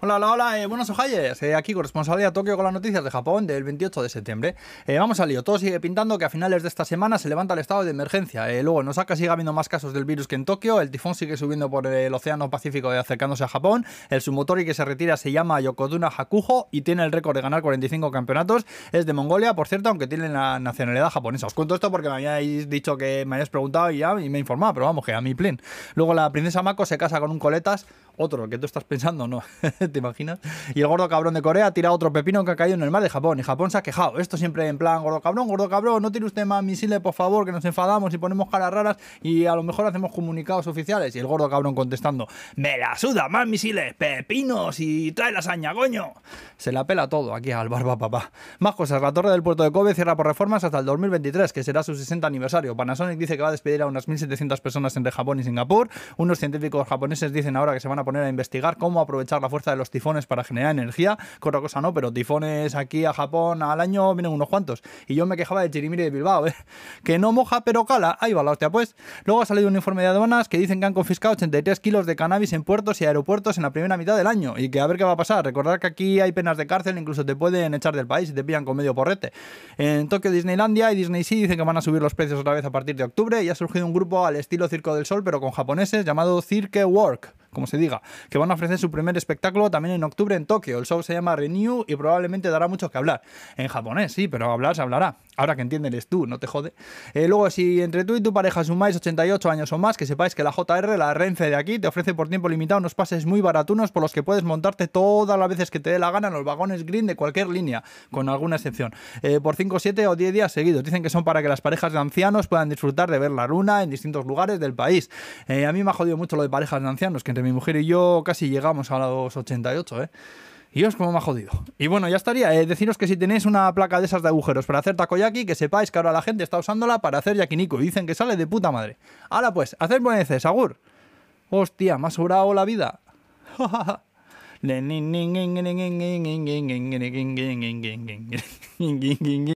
Hola, hola, hola, eh, buenos ojalles. Eh, aquí corresponsalía a Tokio con las noticias de Japón del 28 de septiembre. Eh, vamos al lío. Todo sigue pintando que a finales de esta semana se levanta el estado de emergencia. Eh, luego en Osaka sigue habiendo más casos del virus que en Tokio. El tifón sigue subiendo por el Océano Pacífico y acercándose a Japón. El sumotori que se retira se llama Yokoduna Hakujo y tiene el récord de ganar 45 campeonatos. Es de Mongolia, por cierto, aunque tiene la nacionalidad japonesa. Os cuento esto porque me habíais dicho que me habíais preguntado y ya me he informado, pero vamos, que a mi plin. Luego la princesa Mako se casa con un coletas, otro que tú estás pensando, ¿no? ¿Te imaginas? Y el gordo cabrón de Corea tira otro pepino que ha caído en el mar de Japón. Y Japón se ha quejado. Esto siempre en plan, gordo cabrón, gordo cabrón, no tiene usted más misiles, por favor, que nos enfadamos y ponemos caras raras y a lo mejor hacemos comunicados oficiales. Y el gordo cabrón contestando, me la suda, más misiles, pepinos y trae lasaña, coño. Se la pela todo aquí al barba papá. Más cosas, la torre del puerto de Kobe cierra por reformas hasta el 2023, que será su 60 aniversario. Panasonic dice que va a despedir a unas 1.700 personas entre Japón y Singapur. Unos científicos japoneses dicen ahora que se van a poner a investigar cómo aprovechar la fuerza los tifones para generar energía. Que otra cosa no, pero tifones aquí a Japón al año vienen unos cuantos. Y yo me quejaba de Chirimiri de Bilbao, ¿eh? que no moja pero cala. Ahí va la hostia, pues. Luego ha salido un informe de aduanas que dicen que han confiscado 83 kilos de cannabis en puertos y aeropuertos en la primera mitad del año. Y que a ver qué va a pasar. Recordar que aquí hay penas de cárcel, incluso te pueden echar del país y te pillan con medio porrete. En Tokio, Disneylandia y Disney Sea dicen que van a subir los precios otra vez a partir de octubre y ha surgido un grupo al estilo Circo del Sol, pero con japoneses, llamado Cirque Work como se diga, que van a ofrecer su primer espectáculo también en octubre en Tokio. El show se llama Renew y probablemente dará mucho que hablar. En japonés, sí, pero hablar se hablará. Ahora que entiendes tú, no te jode. Eh, luego, si entre tú y tu pareja sumáis 88 años o más, que sepáis que la JR, la Renfe de aquí, te ofrece por tiempo limitado unos pases muy baratunos por los que puedes montarte todas las veces que te dé la gana en los vagones green de cualquier línea, con alguna excepción. Eh, por 5, 7 o 10 días seguidos. Dicen que son para que las parejas de ancianos puedan disfrutar de ver la luna en distintos lugares del país. Eh, a mí me ha jodido mucho lo de parejas de ancianos, que entre mi mujer y yo casi llegamos a los 88, ¿eh? Y os como me ha jodido. Y bueno, ya estaría. Eh, deciros que si tenéis una placa de esas de agujeros para hacer takoyaki, que sepáis que ahora la gente está usándola para hacer yakiniku. Y dicen que sale de puta madre. Ahora pues, hacer bueneces, Sagur. Hostia, me ha sobrado la vida.